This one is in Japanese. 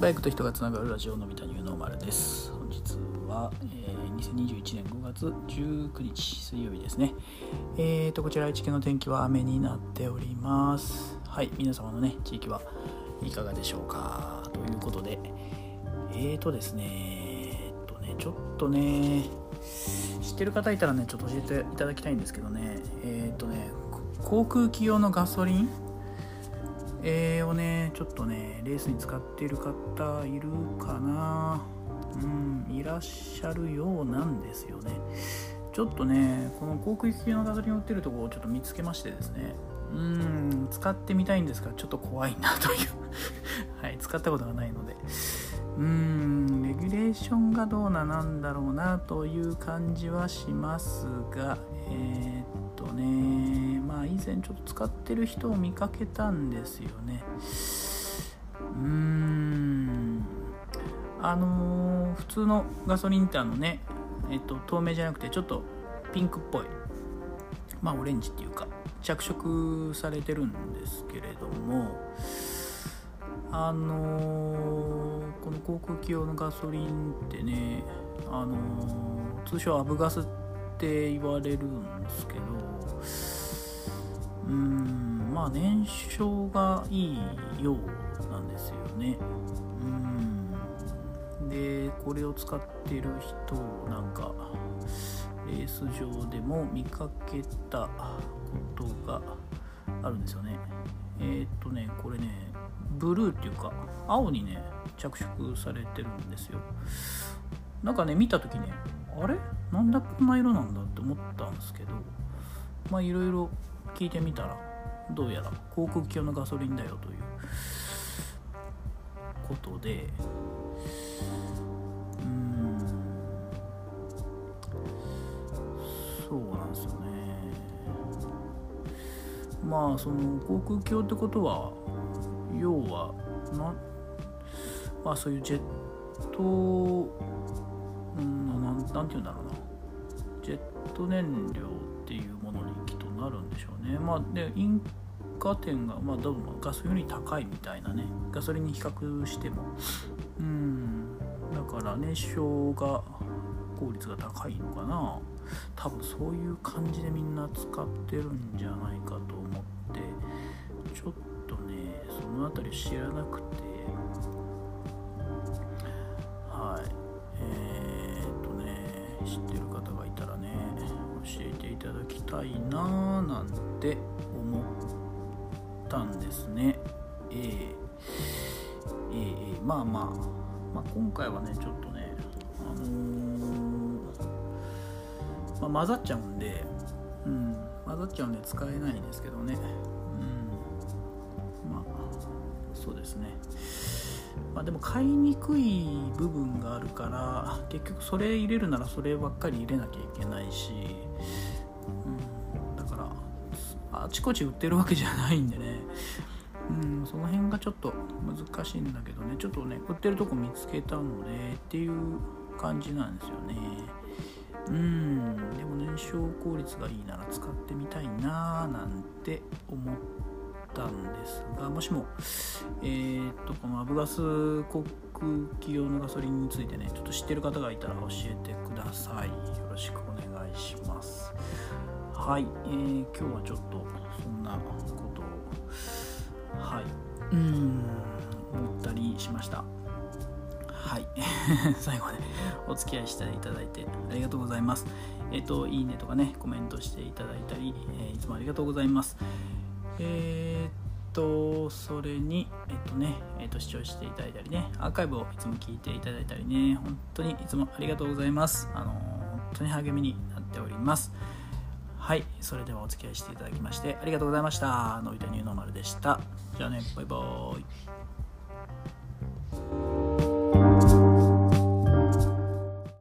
バイクと人がつながるラジオのび太ニューノーマルです。本日は、えー、2021年5月19日水曜日ですね。えーとこちら愛知県の天気は雨になっております。はい皆様のね地域はいかがでしょうか？ということでえーとですねえっとねちょっとね知ってる方いたらねちょっと教えていただきたいんですけどね。えっとね航空機用のガソリンえー、をねちょっとねレースに使っている方いるかな。うんいらっしゃるようなんですよね。ちょっとねこの航空機系のガソリンを売ってるところをちょっと見つけましてですね。うん使ってみたいんですがちょっと怖いなという。はい使ったことがないので。うんレギュレーションがどうななんだろうなという感じはしますがえー、っとねまあ以前ちょっと使ってる人を見かけたんですよね。うーん。あのー、普通のガソリンってあのねえっと透明じゃなくてちょっとピンクっぽい。まあオレンジっていうか着色されてるんですけれども。あのー、この航空機用のガソリンってねあのー、通称アブガスって言われるんですけどうん。まあ燃焼がいいようなんですよね。うん。でこれを使ってる人なんかレース場でも見かけたことがあるんですよね。えー、っとねこれねブルーっていうか青にね着色されてるんですよ。なんかね見た時ねあれ？なんだこんな色なんだって思ったんですけどまあいろいろ聞いてみたらどうやら航空機用のガソリンだよということでうんそうなんですよね。まあその航空機用ってことは要はなまあそういうジェットうんなんなんて言うんだろうな。ジェット燃料なるんでしょうね。まあで引火点がまあどうもガソリンより高いみたいなね。ガソリンに比較しても。うん。だから熱焼が効率が高いのかな。多分そういう感じでみんな使ってるんじゃないかと思って。ちょっとねその辺り知らなくて。はい。えー、っとね知ってる方がいたらね教えていただきたいなーなんて思ったんですね。え、えー、え、まあまあ、まあ、今回はねちょっとねあのー、まあ、混ざっちゃうんでうん混ざっちゃうんで使えないんですけどね。うんまあそうですね。まあ、でも買いにくい部分があるから結局それ入れるならそればっかり入れなきゃいけないし、うん、だからあちこち売ってるわけじゃないんでね、うん、その辺がちょっと難しいんだけどね。ちょっとね売ってるとこ見つけたのでっていう感じなんですよね。うんでも燃焼効率がいいなら使ってみたいなーなんて思ってったんですがもしも、えー、っとこのアブガス航空機用のガソリンについてねちょっと知ってる方がいたら教えてください。よろしくお願いします。はい、えー、今日はちょっとそんなことをはいうん思ったりしました。はい。最後までお付き合いしていただいてありがとうございます。えっ、といいねとかねコメントしていただいたり、えー、いつもありがとうございます。えー、っと、それに、えっとね、えっと、視聴していただいたりね、アーカイブをいつも聞いていただいたりね、本当にいつもありがとうございます。あの、本当に励みになっております。はい、それではお付き合いしていただきましてありがとうございました。のび太ニューノーマルでした。じゃあね、バイバーイ。